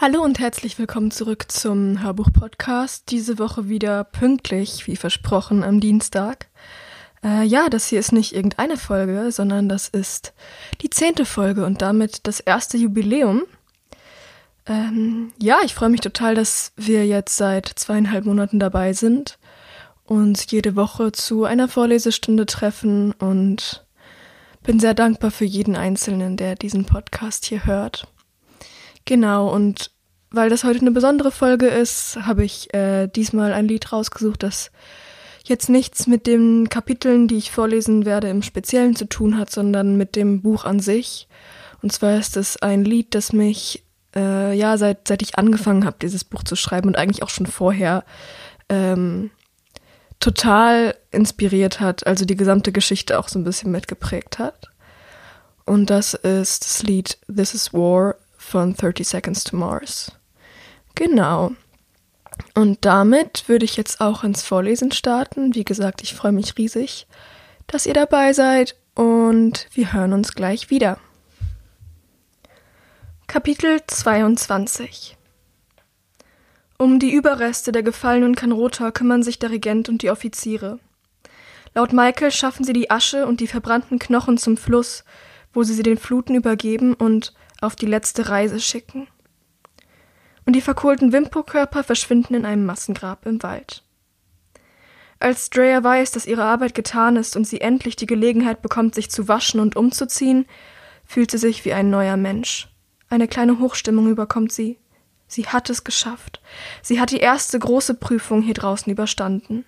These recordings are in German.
Hallo und herzlich willkommen zurück zum Hörbuch-Podcast. Diese Woche wieder pünktlich, wie versprochen, am Dienstag. Äh, ja, das hier ist nicht irgendeine Folge, sondern das ist die zehnte Folge und damit das erste Jubiläum. Ähm, ja, ich freue mich total, dass wir jetzt seit zweieinhalb Monaten dabei sind, uns jede Woche zu einer Vorlesestunde treffen und bin sehr dankbar für jeden Einzelnen, der diesen Podcast hier hört. Genau, und weil das heute eine besondere Folge ist, habe ich äh, diesmal ein Lied rausgesucht, das jetzt nichts mit den Kapiteln, die ich vorlesen werde, im Speziellen zu tun hat, sondern mit dem Buch an sich. Und zwar ist es ein Lied, das mich äh, ja seit seit ich angefangen habe, dieses Buch zu schreiben und eigentlich auch schon vorher ähm, total inspiriert hat, also die gesamte Geschichte auch so ein bisschen mitgeprägt hat. Und das ist das Lied This is War von 30 Seconds to Mars. Genau. Und damit würde ich jetzt auch ins Vorlesen starten. Wie gesagt, ich freue mich riesig, dass ihr dabei seid und wir hören uns gleich wieder. Kapitel 22 Um die Überreste der gefallenen Kanrota kümmern sich der Regent und die Offiziere. Laut Michael schaffen sie die Asche und die verbrannten Knochen zum Fluss, wo sie sie den Fluten übergeben und auf die letzte Reise schicken. Und die verkohlten Wimpo-Körper verschwinden in einem Massengrab im Wald. Als Drea weiß, dass ihre Arbeit getan ist und sie endlich die Gelegenheit bekommt, sich zu waschen und umzuziehen, fühlt sie sich wie ein neuer Mensch. Eine kleine Hochstimmung überkommt sie. Sie hat es geschafft. Sie hat die erste große Prüfung hier draußen überstanden.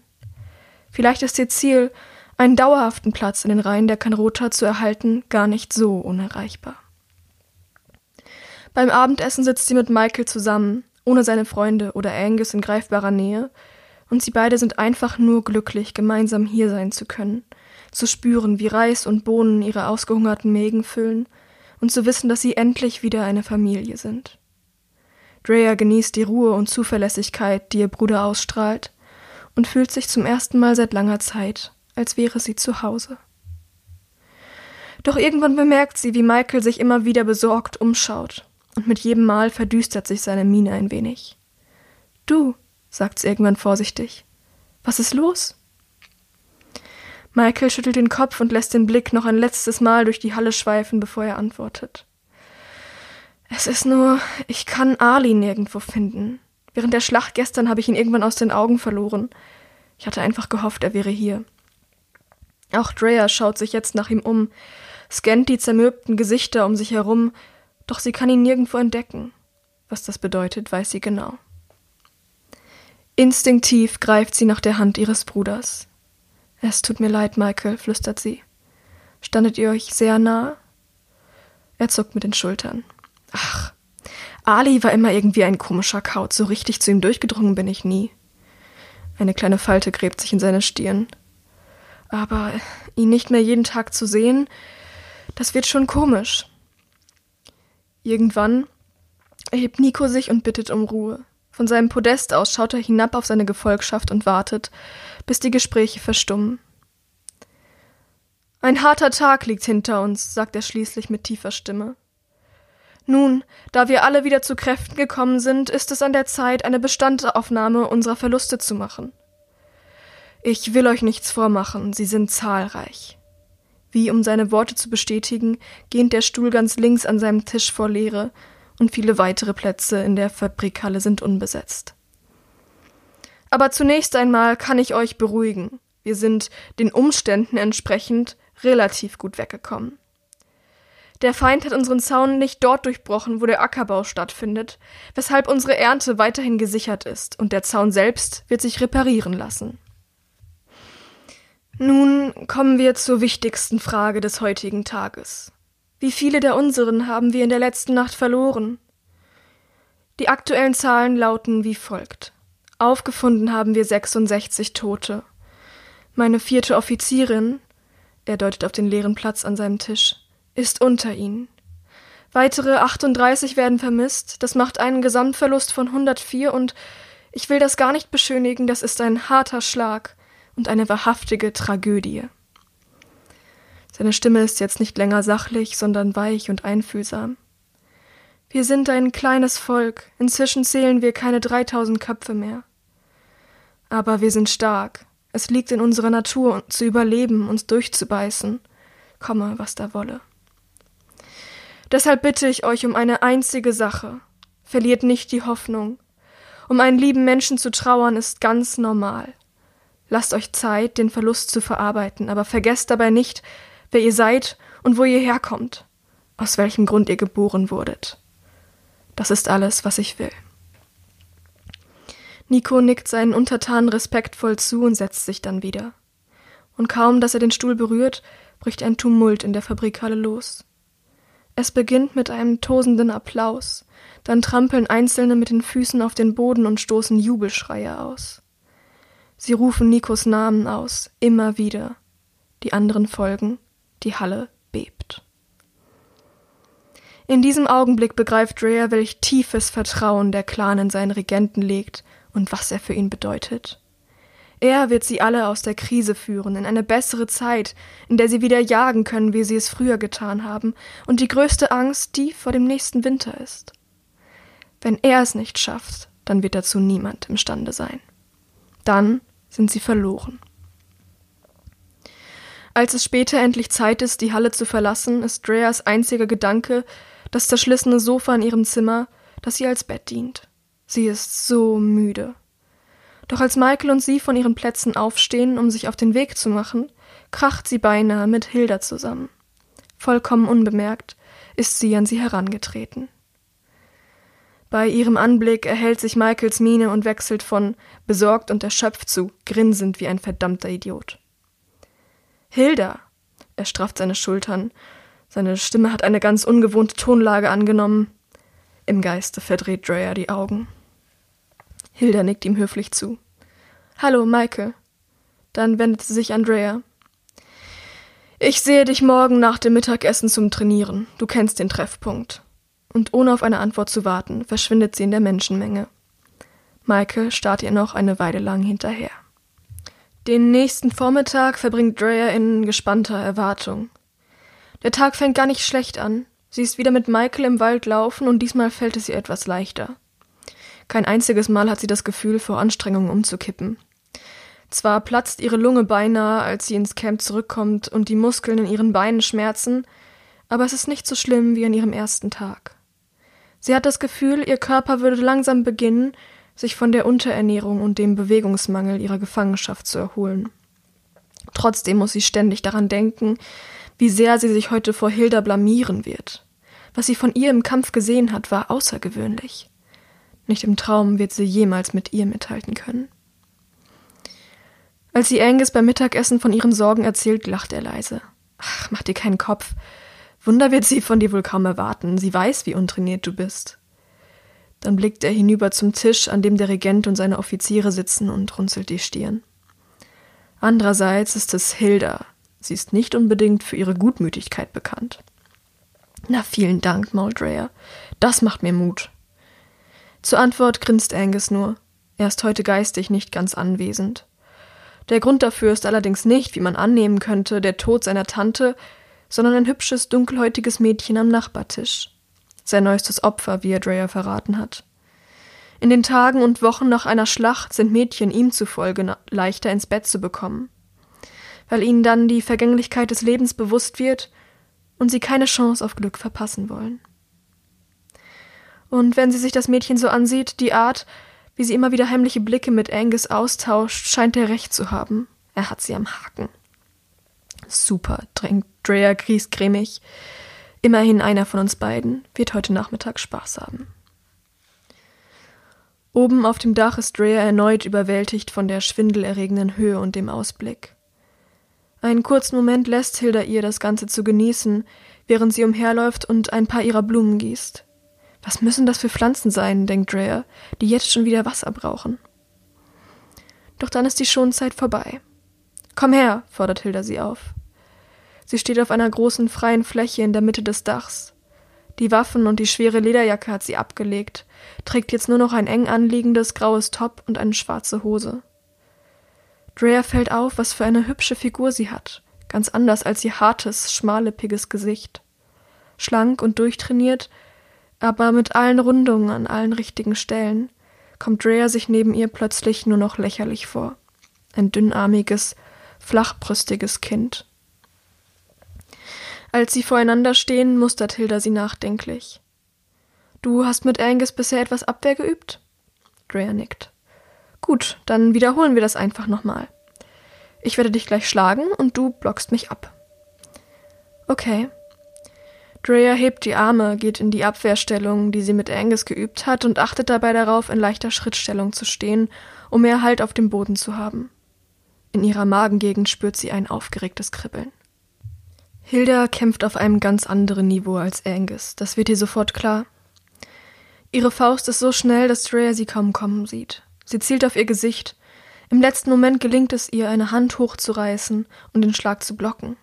Vielleicht ist ihr Ziel, einen dauerhaften Platz in den Reihen der Kanrota zu erhalten, gar nicht so unerreichbar. Beim Abendessen sitzt sie mit Michael zusammen, ohne seine Freunde oder Angus in greifbarer Nähe, und sie beide sind einfach nur glücklich, gemeinsam hier sein zu können, zu spüren, wie Reis und Bohnen ihre ausgehungerten Mägen füllen, und zu wissen, dass sie endlich wieder eine Familie sind. Drea genießt die Ruhe und Zuverlässigkeit, die ihr Bruder ausstrahlt, und fühlt sich zum ersten Mal seit langer Zeit, als wäre sie zu Hause. Doch irgendwann bemerkt sie, wie Michael sich immer wieder besorgt umschaut und mit jedem Mal verdüstert sich seine Miene ein wenig. Du, sagt sie irgendwann vorsichtig. Was ist los? Michael schüttelt den Kopf und lässt den Blick noch ein letztes Mal durch die Halle schweifen, bevor er antwortet. Es ist nur, ich kann Ali nirgendwo finden. Während der Schlacht gestern habe ich ihn irgendwann aus den Augen verloren. Ich hatte einfach gehofft, er wäre hier. Auch Drea schaut sich jetzt nach ihm um, scannt die zermürbten Gesichter um sich herum, doch sie kann ihn nirgendwo entdecken. Was das bedeutet, weiß sie genau. Instinktiv greift sie nach der Hand ihres Bruders. Es tut mir leid, Michael, flüstert sie. Standet ihr euch sehr nah? Er zuckt mit den Schultern. Ach, Ali war immer irgendwie ein komischer Kaut, so richtig zu ihm durchgedrungen bin ich nie. Eine kleine Falte gräbt sich in seine Stirn. Aber ihn nicht mehr jeden Tag zu sehen, das wird schon komisch. Irgendwann erhebt Nico sich und bittet um Ruhe. Von seinem Podest aus schaut er hinab auf seine Gefolgschaft und wartet, bis die Gespräche verstummen. Ein harter Tag liegt hinter uns, sagt er schließlich mit tiefer Stimme. Nun, da wir alle wieder zu Kräften gekommen sind, ist es an der Zeit, eine Bestandaufnahme unserer Verluste zu machen. Ich will euch nichts vormachen, sie sind zahlreich. Wie um seine Worte zu bestätigen, gähnt der Stuhl ganz links an seinem Tisch vor Leere, und viele weitere Plätze in der Fabrikhalle sind unbesetzt. Aber zunächst einmal kann ich euch beruhigen. Wir sind den Umständen entsprechend relativ gut weggekommen. Der Feind hat unseren Zaun nicht dort durchbrochen, wo der Ackerbau stattfindet, weshalb unsere Ernte weiterhin gesichert ist, und der Zaun selbst wird sich reparieren lassen. Nun kommen wir zur wichtigsten Frage des heutigen Tages. Wie viele der unseren haben wir in der letzten Nacht verloren? Die aktuellen Zahlen lauten wie folgt. Aufgefunden haben wir 66 Tote. Meine vierte Offizierin, er deutet auf den leeren Platz an seinem Tisch, ist unter ihnen. Weitere 38 werden vermisst, das macht einen Gesamtverlust von 104 und ich will das gar nicht beschönigen, das ist ein harter Schlag und eine wahrhaftige Tragödie. Seine Stimme ist jetzt nicht länger sachlich, sondern weich und einfühlsam. Wir sind ein kleines Volk, inzwischen zählen wir keine dreitausend Köpfe mehr. Aber wir sind stark, es liegt in unserer Natur, zu überleben, uns durchzubeißen, komme, was da wolle. Deshalb bitte ich euch um eine einzige Sache. Verliert nicht die Hoffnung. Um einen lieben Menschen zu trauern ist ganz normal. Lasst euch Zeit, den Verlust zu verarbeiten, aber vergesst dabei nicht, wer ihr seid und wo ihr herkommt, aus welchem Grund ihr geboren wurdet. Das ist alles, was ich will. Nico nickt seinen Untertanen respektvoll zu und setzt sich dann wieder. Und kaum, dass er den Stuhl berührt, bricht ein Tumult in der Fabrikhalle los. Es beginnt mit einem tosenden Applaus, dann trampeln Einzelne mit den Füßen auf den Boden und stoßen Jubelschreie aus. Sie rufen Nikos Namen aus, immer wieder. Die anderen folgen, die Halle bebt. In diesem Augenblick begreift Drea, welch tiefes Vertrauen der Clan in seinen Regenten legt und was er für ihn bedeutet. Er wird sie alle aus der Krise führen, in eine bessere Zeit, in der sie wieder jagen können, wie sie es früher getan haben, und die größte Angst, die vor dem nächsten Winter ist. Wenn er es nicht schafft, dann wird dazu niemand imstande sein. Dann sind sie verloren. Als es später endlich Zeit ist, die Halle zu verlassen, ist Dreas einziger Gedanke, das zerschlissene Sofa in ihrem Zimmer, das ihr als Bett dient. Sie ist so müde. Doch als Michael und sie von ihren Plätzen aufstehen, um sich auf den Weg zu machen, kracht sie beinahe mit Hilda zusammen. Vollkommen unbemerkt ist sie an sie herangetreten. Bei ihrem Anblick erhält sich Michaels Miene und wechselt von besorgt und erschöpft zu grinsend wie ein verdammter Idiot. Hilda! Er strafft seine Schultern seine Stimme hat eine ganz ungewohnte Tonlage angenommen. Im Geiste verdreht Dreyer die Augen. Hilda nickt ihm höflich zu. Hallo, Michael. Dann wendet sie sich an Dreyer. Ich sehe dich morgen nach dem Mittagessen zum Trainieren. Du kennst den Treffpunkt. Und ohne auf eine Antwort zu warten, verschwindet sie in der Menschenmenge. Michael starrt ihr noch eine Weile lang hinterher. Den nächsten Vormittag verbringt Dreyer in gespannter Erwartung. Der Tag fängt gar nicht schlecht an. Sie ist wieder mit Michael im Wald laufen und diesmal fällt es ihr etwas leichter. Kein einziges Mal hat sie das Gefühl, vor Anstrengungen umzukippen. Zwar platzt ihre Lunge beinahe, als sie ins Camp zurückkommt und die Muskeln in ihren Beinen schmerzen, aber es ist nicht so schlimm wie an ihrem ersten Tag. Sie hat das Gefühl, ihr Körper würde langsam beginnen, sich von der Unterernährung und dem Bewegungsmangel ihrer Gefangenschaft zu erholen. Trotzdem muss sie ständig daran denken, wie sehr sie sich heute vor Hilda blamieren wird. Was sie von ihr im Kampf gesehen hat, war außergewöhnlich. Nicht im Traum wird sie jemals mit ihr mithalten können. Als sie Angus beim Mittagessen von ihren Sorgen erzählt, lacht er leise. Ach, mach dir keinen Kopf. Wunder wird sie von dir wohl kaum erwarten. Sie weiß, wie untrainiert du bist. Dann blickt er hinüber zum Tisch, an dem der Regent und seine Offiziere sitzen und runzelt die Stirn. Andererseits ist es Hilda, Sie ist nicht unbedingt für ihre Gutmütigkeit bekannt. Na, vielen Dank, Mauldreyer. Das macht mir Mut. Zur Antwort grinst Angus nur. Er ist heute geistig nicht ganz anwesend. Der Grund dafür ist allerdings nicht, wie man annehmen könnte, der Tod seiner Tante, sondern ein hübsches, dunkelhäutiges Mädchen am Nachbartisch. Sein neuestes Opfer, wie er Dreyer verraten hat. In den Tagen und Wochen nach einer Schlacht sind Mädchen ihm zufolge leichter ins Bett zu bekommen weil ihnen dann die Vergänglichkeit des Lebens bewusst wird und sie keine Chance auf Glück verpassen wollen. Und wenn sie sich das Mädchen so ansieht, die Art, wie sie immer wieder heimliche Blicke mit Angus austauscht, scheint er recht zu haben. Er hat sie am Haken. Super, drängt Drea griesgrämig. Immerhin einer von uns beiden wird heute Nachmittag Spaß haben. Oben auf dem Dach ist Drea erneut überwältigt von der schwindelerregenden Höhe und dem Ausblick. Einen kurzen Moment lässt Hilda ihr, das Ganze zu genießen, während sie umherläuft und ein paar ihrer Blumen gießt. Was müssen das für Pflanzen sein, denkt Drea, die jetzt schon wieder Wasser brauchen. Doch dann ist die Schonzeit vorbei. Komm her, fordert Hilda sie auf. Sie steht auf einer großen freien Fläche in der Mitte des Dachs. Die Waffen und die schwere Lederjacke hat sie abgelegt, trägt jetzt nur noch ein eng anliegendes graues Top und eine schwarze Hose. Drea fällt auf, was für eine hübsche Figur sie hat, ganz anders als ihr hartes, schmallippiges Gesicht. Schlank und durchtrainiert, Aber mit allen Rundungen an allen richtigen Stellen kommt Drea sich neben ihr plötzlich nur noch lächerlich vor. Ein dünnarmiges, flachbrüstiges Kind. Als sie voreinander stehen, mustert Hilda sie nachdenklich. Du hast mit Angus bisher etwas Abwehr geübt? Drea nickt. Gut, dann wiederholen wir das einfach nochmal. Ich werde dich gleich schlagen und du blockst mich ab. Okay. Drea hebt die Arme, geht in die Abwehrstellung, die sie mit Angus geübt hat, und achtet dabei darauf, in leichter Schrittstellung zu stehen, um mehr Halt auf dem Boden zu haben. In ihrer Magengegend spürt sie ein aufgeregtes Kribbeln. Hilda kämpft auf einem ganz anderen Niveau als Angus, das wird ihr sofort klar. Ihre Faust ist so schnell, dass Drea sie kaum kommen sieht. Sie zielt auf ihr Gesicht. Im letzten Moment gelingt es ihr, eine Hand hochzureißen und den Schlag zu blocken.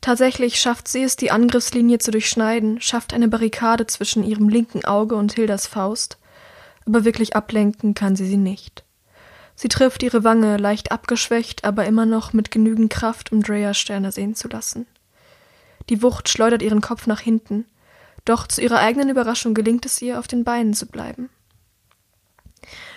Tatsächlich schafft sie es, die Angriffslinie zu durchschneiden, schafft eine Barrikade zwischen ihrem linken Auge und Hildas Faust, aber wirklich ablenken kann sie sie nicht. Sie trifft ihre Wange, leicht abgeschwächt, aber immer noch mit genügend Kraft, um Drea Sterne sehen zu lassen. Die Wucht schleudert ihren Kopf nach hinten, doch zu ihrer eigenen Überraschung gelingt es ihr, auf den Beinen zu bleiben.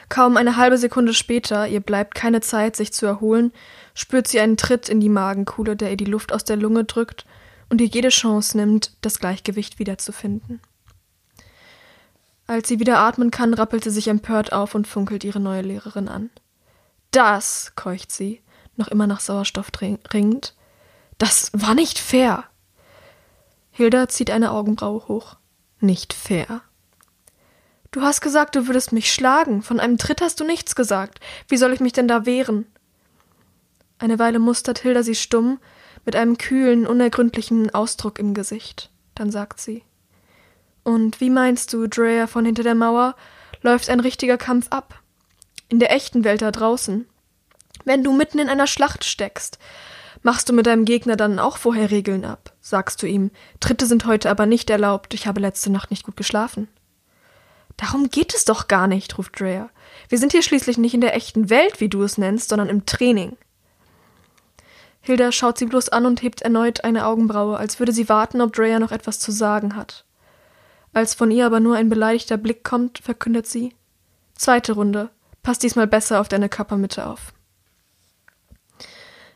Kaum eine halbe Sekunde später, ihr bleibt keine Zeit, sich zu erholen, spürt sie einen Tritt in die Magenkuhle, der ihr die Luft aus der Lunge drückt und ihr jede Chance nimmt, das Gleichgewicht wiederzufinden. Als sie wieder atmen kann, rappelt sie sich empört auf und funkelt ihre neue Lehrerin an. Das, keucht sie, noch immer nach Sauerstoff ringend, das war nicht fair. Hilda zieht eine Augenbraue hoch. Nicht fair. Du hast gesagt, du würdest mich schlagen. Von einem Tritt hast du nichts gesagt. Wie soll ich mich denn da wehren? Eine Weile mustert Hilda sie stumm, mit einem kühlen, unergründlichen Ausdruck im Gesicht. Dann sagt sie: Und wie meinst du, Drea von hinter der Mauer, läuft ein richtiger Kampf ab? In der echten Welt da draußen? Wenn du mitten in einer Schlacht steckst, machst du mit deinem Gegner dann auch vorher Regeln ab? Sagst du ihm: Tritte sind heute aber nicht erlaubt, ich habe letzte Nacht nicht gut geschlafen? Darum geht es doch gar nicht, ruft Drea. Wir sind hier schließlich nicht in der echten Welt, wie du es nennst, sondern im Training. Hilda schaut sie bloß an und hebt erneut eine Augenbraue, als würde sie warten, ob Drea noch etwas zu sagen hat. Als von ihr aber nur ein beleidigter Blick kommt, verkündet sie Zweite Runde. Pass diesmal besser auf deine Körpermitte auf.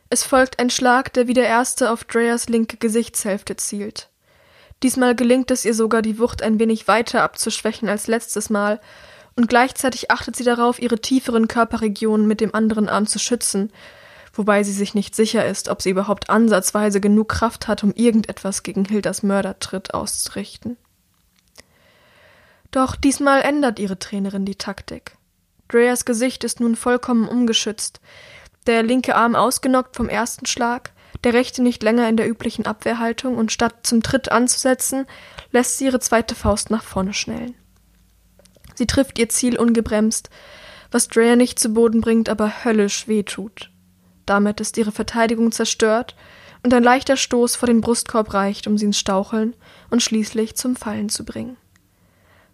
Es folgt ein Schlag, der wie der erste auf Dreas linke Gesichtshälfte zielt. Diesmal gelingt es ihr sogar, die Wucht ein wenig weiter abzuschwächen als letztes Mal, und gleichzeitig achtet sie darauf, ihre tieferen Körperregionen mit dem anderen Arm zu schützen, wobei sie sich nicht sicher ist, ob sie überhaupt ansatzweise genug Kraft hat, um irgendetwas gegen Hildas Mördertritt auszurichten. Doch diesmal ändert ihre Trainerin die Taktik. Dreas Gesicht ist nun vollkommen umgeschützt, der linke Arm ausgenockt vom ersten Schlag, der rechte nicht länger in der üblichen Abwehrhaltung und statt zum Tritt anzusetzen, lässt sie ihre zweite Faust nach vorne schnellen. Sie trifft ihr Ziel ungebremst, was Drea nicht zu Boden bringt, aber höllisch wehtut. Damit ist ihre Verteidigung zerstört und ein leichter Stoß vor den Brustkorb reicht, um sie ins Staucheln und schließlich zum Fallen zu bringen.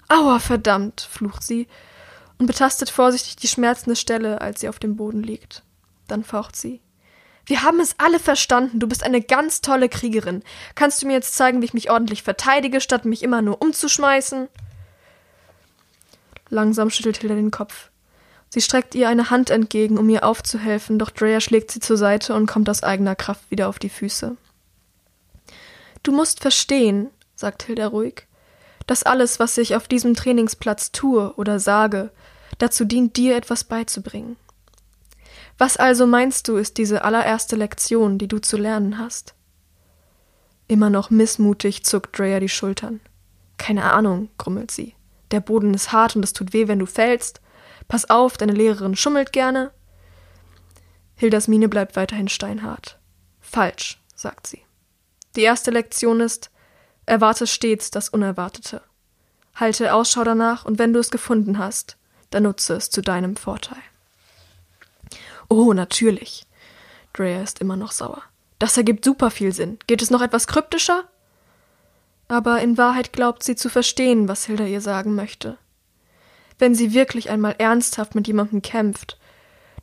Aua, verdammt, flucht sie und betastet vorsichtig die schmerzende Stelle, als sie auf dem Boden liegt. Dann faucht sie. Wir haben es alle verstanden. Du bist eine ganz tolle Kriegerin. Kannst du mir jetzt zeigen, wie ich mich ordentlich verteidige, statt mich immer nur umzuschmeißen? Langsam schüttelt Hilda den Kopf. Sie streckt ihr eine Hand entgegen, um ihr aufzuhelfen, doch Drea schlägt sie zur Seite und kommt aus eigener Kraft wieder auf die Füße. Du musst verstehen, sagt Hilda ruhig, dass alles, was ich auf diesem Trainingsplatz tue oder sage, dazu dient, dir etwas beizubringen. Was also meinst du, ist diese allererste Lektion, die du zu lernen hast? Immer noch missmutig zuckt Drea die Schultern. Keine Ahnung, grummelt sie. Der Boden ist hart und es tut weh, wenn du fällst. Pass auf, deine Lehrerin schummelt gerne. Hildas Miene bleibt weiterhin steinhart. Falsch, sagt sie. Die erste Lektion ist, erwarte stets das Unerwartete. Halte Ausschau danach und wenn du es gefunden hast, dann nutze es zu deinem Vorteil. Oh, natürlich. Drea ist immer noch sauer. Das ergibt super viel Sinn. Geht es noch etwas kryptischer? Aber in Wahrheit glaubt sie zu verstehen, was Hilda ihr sagen möchte. Wenn sie wirklich einmal ernsthaft mit jemandem kämpft,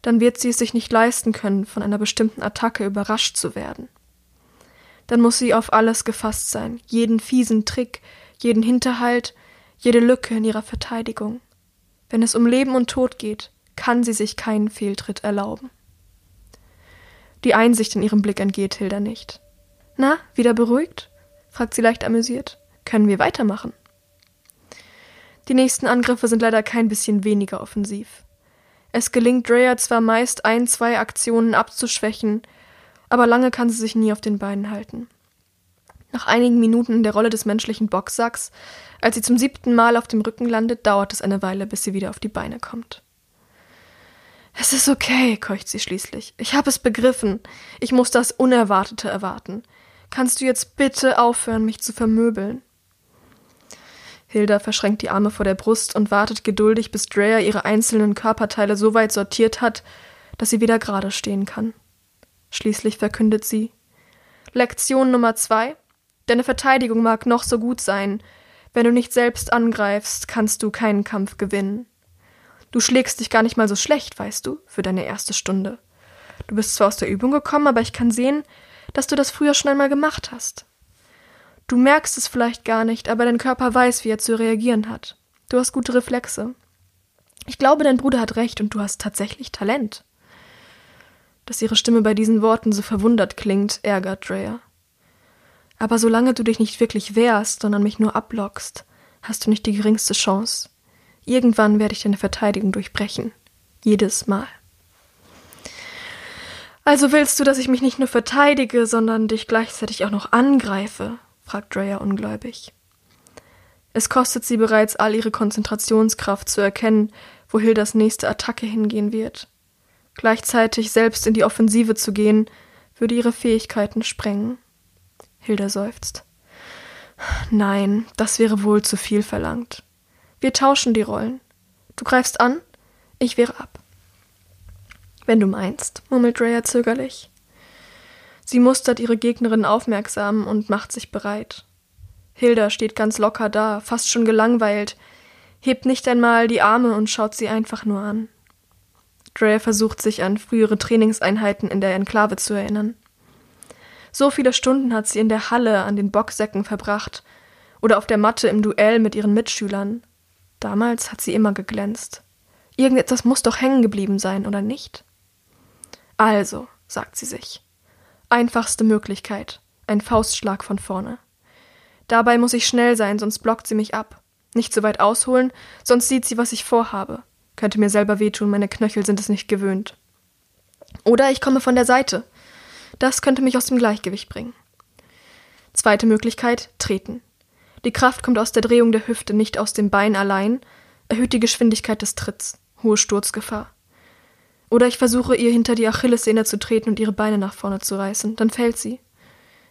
dann wird sie es sich nicht leisten können, von einer bestimmten Attacke überrascht zu werden. Dann muss sie auf alles gefasst sein, jeden fiesen Trick, jeden Hinterhalt, jede Lücke in ihrer Verteidigung. Wenn es um Leben und Tod geht, kann sie sich keinen Fehltritt erlauben. Die Einsicht in ihrem Blick entgeht Hilda nicht. Na, wieder beruhigt? fragt sie leicht amüsiert. Können wir weitermachen? Die nächsten Angriffe sind leider kein bisschen weniger offensiv. Es gelingt Drea zwar meist ein, zwei Aktionen abzuschwächen, aber lange kann sie sich nie auf den Beinen halten. Nach einigen Minuten in der Rolle des menschlichen Boxsacks, als sie zum siebten Mal auf dem Rücken landet, dauert es eine Weile, bis sie wieder auf die Beine kommt. Es ist okay, keucht sie schließlich. Ich habe es begriffen. Ich muss das Unerwartete erwarten. Kannst du jetzt bitte aufhören, mich zu vermöbeln? Hilda verschränkt die Arme vor der Brust und wartet geduldig, bis Drea ihre einzelnen Körperteile so weit sortiert hat, dass sie wieder gerade stehen kann. Schließlich verkündet sie Lektion Nummer zwei Deine Verteidigung mag noch so gut sein. Wenn du nicht selbst angreifst, kannst du keinen Kampf gewinnen. Du schlägst dich gar nicht mal so schlecht, weißt du, für deine erste Stunde. Du bist zwar aus der Übung gekommen, aber ich kann sehen, dass du das früher schon einmal gemacht hast. Du merkst es vielleicht gar nicht, aber dein Körper weiß, wie er zu reagieren hat. Du hast gute Reflexe. Ich glaube, dein Bruder hat recht und du hast tatsächlich Talent. Dass ihre Stimme bei diesen Worten so verwundert klingt, ärgert Drea. Aber solange du dich nicht wirklich wehrst, sondern mich nur ablockst, hast du nicht die geringste Chance. Irgendwann werde ich deine Verteidigung durchbrechen. Jedes Mal. Also willst du, dass ich mich nicht nur verteidige, sondern dich gleichzeitig auch noch angreife? fragt Drea ungläubig. Es kostet sie bereits all ihre Konzentrationskraft zu erkennen, wo Hildas nächste Attacke hingehen wird. Gleichzeitig selbst in die Offensive zu gehen, würde ihre Fähigkeiten sprengen. Hilda seufzt. Nein, das wäre wohl zu viel verlangt. Wir tauschen die Rollen. Du greifst an, ich wehre ab. Wenn du meinst, murmelt Rhea zögerlich. Sie mustert ihre Gegnerin aufmerksam und macht sich bereit. Hilda steht ganz locker da, fast schon gelangweilt, hebt nicht einmal die Arme und schaut sie einfach nur an. Drea versucht sich an frühere Trainingseinheiten in der Enklave zu erinnern. So viele Stunden hat sie in der Halle an den Boxsäcken verbracht oder auf der Matte im Duell mit ihren Mitschülern. Damals hat sie immer geglänzt. Irgendetwas muss doch hängen geblieben sein, oder nicht? Also, sagt sie sich. Einfachste Möglichkeit. Ein Faustschlag von vorne. Dabei muss ich schnell sein, sonst blockt sie mich ab. Nicht so weit ausholen, sonst sieht sie, was ich vorhabe. Könnte mir selber wehtun, meine Knöchel sind es nicht gewöhnt. Oder ich komme von der Seite. Das könnte mich aus dem Gleichgewicht bringen. Zweite Möglichkeit, treten. Die Kraft kommt aus der Drehung der Hüfte, nicht aus dem Bein allein, erhöht die Geschwindigkeit des Tritts, hohe Sturzgefahr. Oder ich versuche ihr hinter die Achillessehne zu treten und ihre Beine nach vorne zu reißen, dann fällt sie.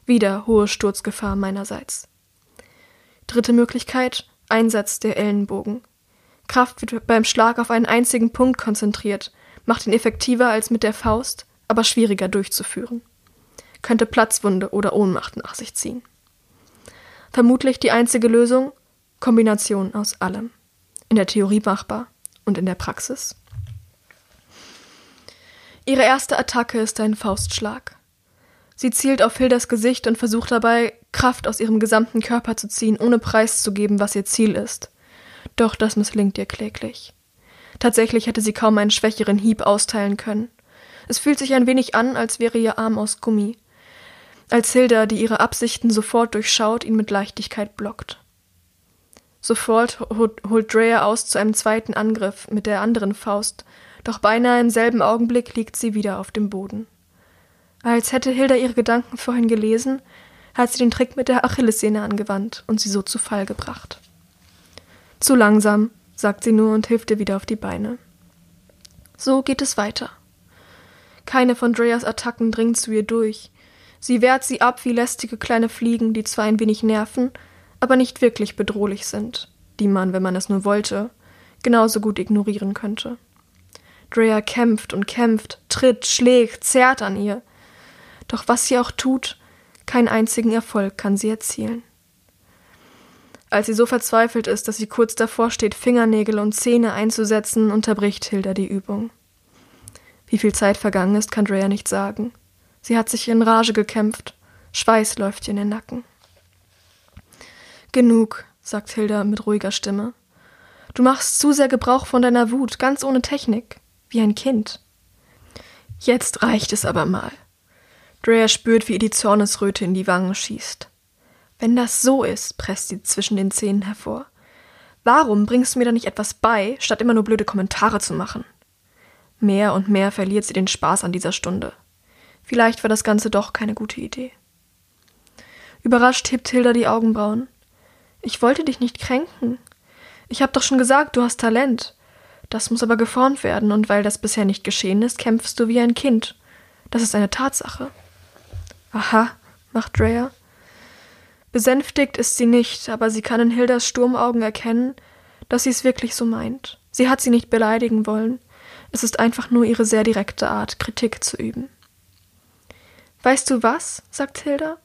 Wieder hohe Sturzgefahr meinerseits. Dritte Möglichkeit, Einsatz der Ellenbogen. Kraft wird beim Schlag auf einen einzigen Punkt konzentriert, macht ihn effektiver als mit der Faust, aber schwieriger durchzuführen könnte Platzwunde oder Ohnmacht nach sich ziehen. Vermutlich die einzige Lösung Kombination aus allem. In der Theorie machbar und in der Praxis. Ihre erste Attacke ist ein Faustschlag. Sie zielt auf Hildas Gesicht und versucht dabei, Kraft aus ihrem gesamten Körper zu ziehen, ohne preiszugeben, was ihr Ziel ist. Doch das misslingt ihr kläglich. Tatsächlich hätte sie kaum einen schwächeren Hieb austeilen können. Es fühlt sich ein wenig an, als wäre ihr Arm aus Gummi als Hilda, die ihre Absichten sofort durchschaut, ihn mit Leichtigkeit blockt. Sofort holt Drea aus zu einem zweiten Angriff mit der anderen Faust, doch beinahe im selben Augenblick liegt sie wieder auf dem Boden. Als hätte Hilda ihre Gedanken vorhin gelesen, hat sie den Trick mit der Achillessehne angewandt und sie so zu Fall gebracht. Zu langsam, sagt sie nur und hilft ihr wieder auf die Beine. So geht es weiter. Keine von Dreas Attacken dringt zu ihr durch, Sie wehrt sie ab wie lästige kleine Fliegen, die zwar ein wenig nerven, aber nicht wirklich bedrohlich sind, die man, wenn man es nur wollte, genauso gut ignorieren könnte. Drea kämpft und kämpft, tritt, schlägt, zerrt an ihr. Doch was sie auch tut, keinen einzigen Erfolg kann sie erzielen. Als sie so verzweifelt ist, dass sie kurz davor steht, Fingernägel und Zähne einzusetzen, unterbricht Hilda die Übung. Wie viel Zeit vergangen ist, kann Drea nicht sagen. Sie hat sich in Rage gekämpft. Schweiß läuft ihr in den Nacken. Genug, sagt Hilda mit ruhiger Stimme. Du machst zu sehr Gebrauch von deiner Wut, ganz ohne Technik, wie ein Kind. Jetzt reicht es aber mal. Drea spürt, wie ihr die Zornesröte in die Wangen schießt. Wenn das so ist, presst sie zwischen den Zähnen hervor. Warum bringst du mir da nicht etwas bei, statt immer nur blöde Kommentare zu machen? Mehr und mehr verliert sie den Spaß an dieser Stunde. Vielleicht war das Ganze doch keine gute Idee. Überrascht hebt Hilda die Augenbrauen. Ich wollte dich nicht kränken. Ich hab doch schon gesagt, du hast Talent. Das muss aber geformt werden, und weil das bisher nicht geschehen ist, kämpfst du wie ein Kind. Das ist eine Tatsache. Aha, macht Drea. Besänftigt ist sie nicht, aber sie kann in Hildas Sturmaugen erkennen, dass sie es wirklich so meint. Sie hat sie nicht beleidigen wollen. Es ist einfach nur ihre sehr direkte Art, Kritik zu üben. Weißt du was? sagt Hilda.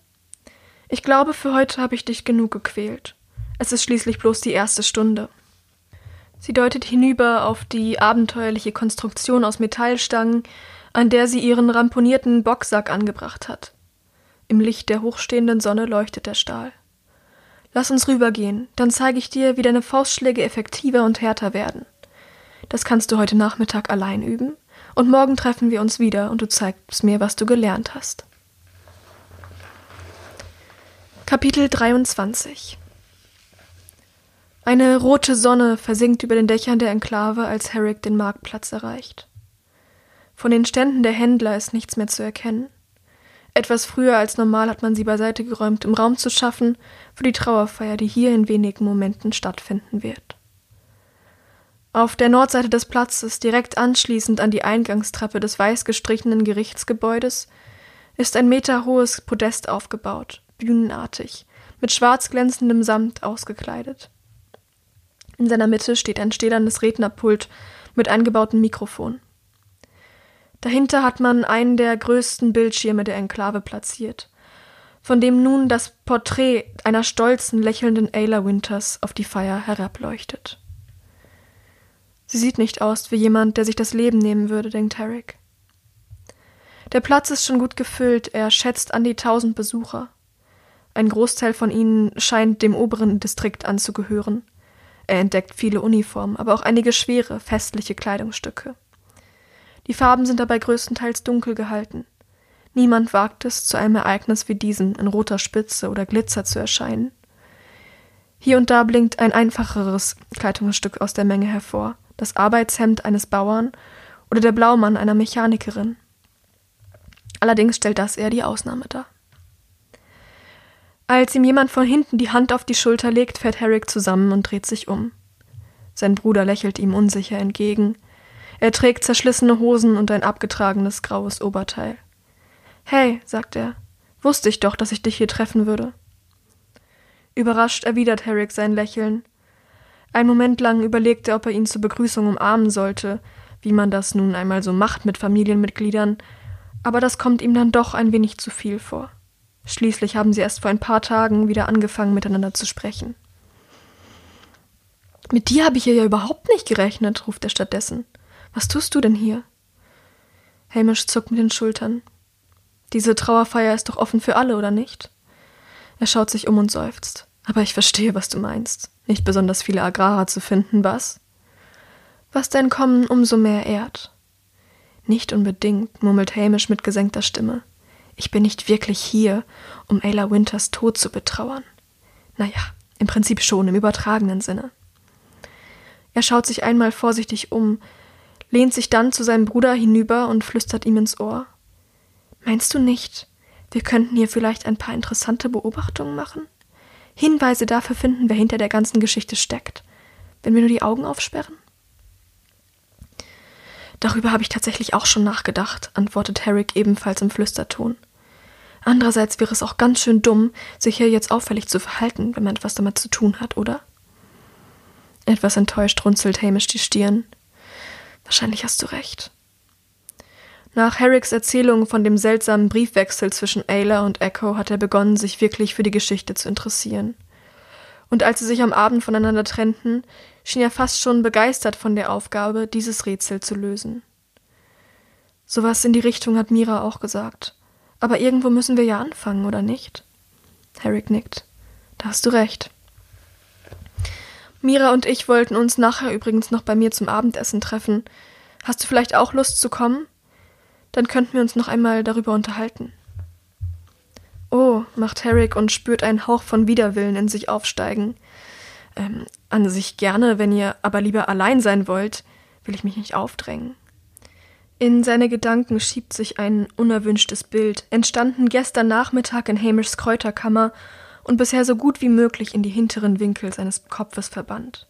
Ich glaube, für heute habe ich dich genug gequält. Es ist schließlich bloß die erste Stunde. Sie deutet hinüber auf die abenteuerliche Konstruktion aus Metallstangen, an der sie ihren ramponierten Boxsack angebracht hat. Im Licht der hochstehenden Sonne leuchtet der Stahl. Lass uns rübergehen, dann zeige ich dir, wie deine Faustschläge effektiver und härter werden. Das kannst du heute Nachmittag allein üben, und morgen treffen wir uns wieder und du zeigst mir, was du gelernt hast. Kapitel 23 Eine rote Sonne versinkt über den Dächern der Enklave, als Herrick den Marktplatz erreicht. Von den Ständen der Händler ist nichts mehr zu erkennen. Etwas früher als normal hat man sie beiseite geräumt, um Raum zu schaffen für die Trauerfeier, die hier in wenigen Momenten stattfinden wird. Auf der Nordseite des Platzes, direkt anschließend an die Eingangstreppe des weiß gestrichenen Gerichtsgebäudes, ist ein meterhohes Podest aufgebaut, bühnenartig, mit schwarz glänzendem Samt ausgekleidet. In seiner Mitte steht ein stählernes Rednerpult mit eingebautem Mikrofon. Dahinter hat man einen der größten Bildschirme der Enklave platziert, von dem nun das Porträt einer stolzen, lächelnden Ayla Winters auf die Feier herableuchtet. Sie sieht nicht aus wie jemand, der sich das Leben nehmen würde, denkt Tarek. Der Platz ist schon gut gefüllt, er schätzt an die tausend Besucher. Ein Großteil von ihnen scheint dem oberen Distrikt anzugehören. Er entdeckt viele Uniformen, aber auch einige schwere, festliche Kleidungsstücke. Die Farben sind dabei größtenteils dunkel gehalten. Niemand wagt es, zu einem Ereignis wie diesem in roter Spitze oder Glitzer zu erscheinen. Hier und da blinkt ein einfacheres Kleidungsstück aus der Menge hervor, das Arbeitshemd eines Bauern oder der Blaumann einer Mechanikerin. Allerdings stellt das eher die Ausnahme dar. Als ihm jemand von hinten die Hand auf die Schulter legt, fährt Herrick zusammen und dreht sich um. Sein Bruder lächelt ihm unsicher entgegen. Er trägt zerschlissene Hosen und ein abgetragenes graues Oberteil. Hey, sagt er, wusste ich doch, dass ich dich hier treffen würde. Überrascht erwidert Herrick sein Lächeln. Ein Moment lang überlegt er, ob er ihn zur Begrüßung umarmen sollte, wie man das nun einmal so macht mit Familienmitgliedern, aber das kommt ihm dann doch ein wenig zu viel vor. Schließlich haben sie erst vor ein paar Tagen wieder angefangen, miteinander zu sprechen. Mit dir habe ich hier ja überhaupt nicht gerechnet, ruft er stattdessen. Was tust du denn hier? Hamish zuckt mit den Schultern. Diese Trauerfeier ist doch offen für alle, oder nicht? Er schaut sich um und seufzt. Aber ich verstehe, was du meinst. Nicht besonders viele Agrarer zu finden, was? Was dein Kommen umso mehr ehrt. Nicht unbedingt, murmelt Hamish mit gesenkter Stimme. Ich bin nicht wirklich hier, um Ayla Winters Tod zu betrauern. Naja, im Prinzip schon, im übertragenen Sinne. Er schaut sich einmal vorsichtig um, lehnt sich dann zu seinem Bruder hinüber und flüstert ihm ins Ohr. Meinst du nicht, wir könnten hier vielleicht ein paar interessante Beobachtungen machen? Hinweise dafür finden, wer hinter der ganzen Geschichte steckt, wenn wir nur die Augen aufsperren? Darüber habe ich tatsächlich auch schon nachgedacht, antwortet Herrick ebenfalls im Flüsterton. Andererseits wäre es auch ganz schön dumm, sich hier jetzt auffällig zu verhalten, wenn man etwas damit zu tun hat, oder? Etwas enttäuscht runzelt Hamish die Stirn. Wahrscheinlich hast du recht. Nach Herricks Erzählung von dem seltsamen Briefwechsel zwischen Ayla und Echo hat er begonnen, sich wirklich für die Geschichte zu interessieren. Und als sie sich am Abend voneinander trennten, schien er fast schon begeistert von der Aufgabe, dieses Rätsel zu lösen. Sowas in die Richtung hat Mira auch gesagt. Aber irgendwo müssen wir ja anfangen, oder nicht? Herrick nickt. Da hast du recht. Mira und ich wollten uns nachher übrigens noch bei mir zum Abendessen treffen. Hast du vielleicht auch Lust zu kommen? Dann könnten wir uns noch einmal darüber unterhalten. Oh, macht Herrick und spürt einen Hauch von Widerwillen in sich aufsteigen. Ähm, an sich gerne, wenn ihr aber lieber allein sein wollt, will ich mich nicht aufdrängen. In seine Gedanken schiebt sich ein unerwünschtes Bild, entstanden gestern Nachmittag in Hamishs Kräuterkammer und bisher so gut wie möglich in die hinteren Winkel seines Kopfes verbannt.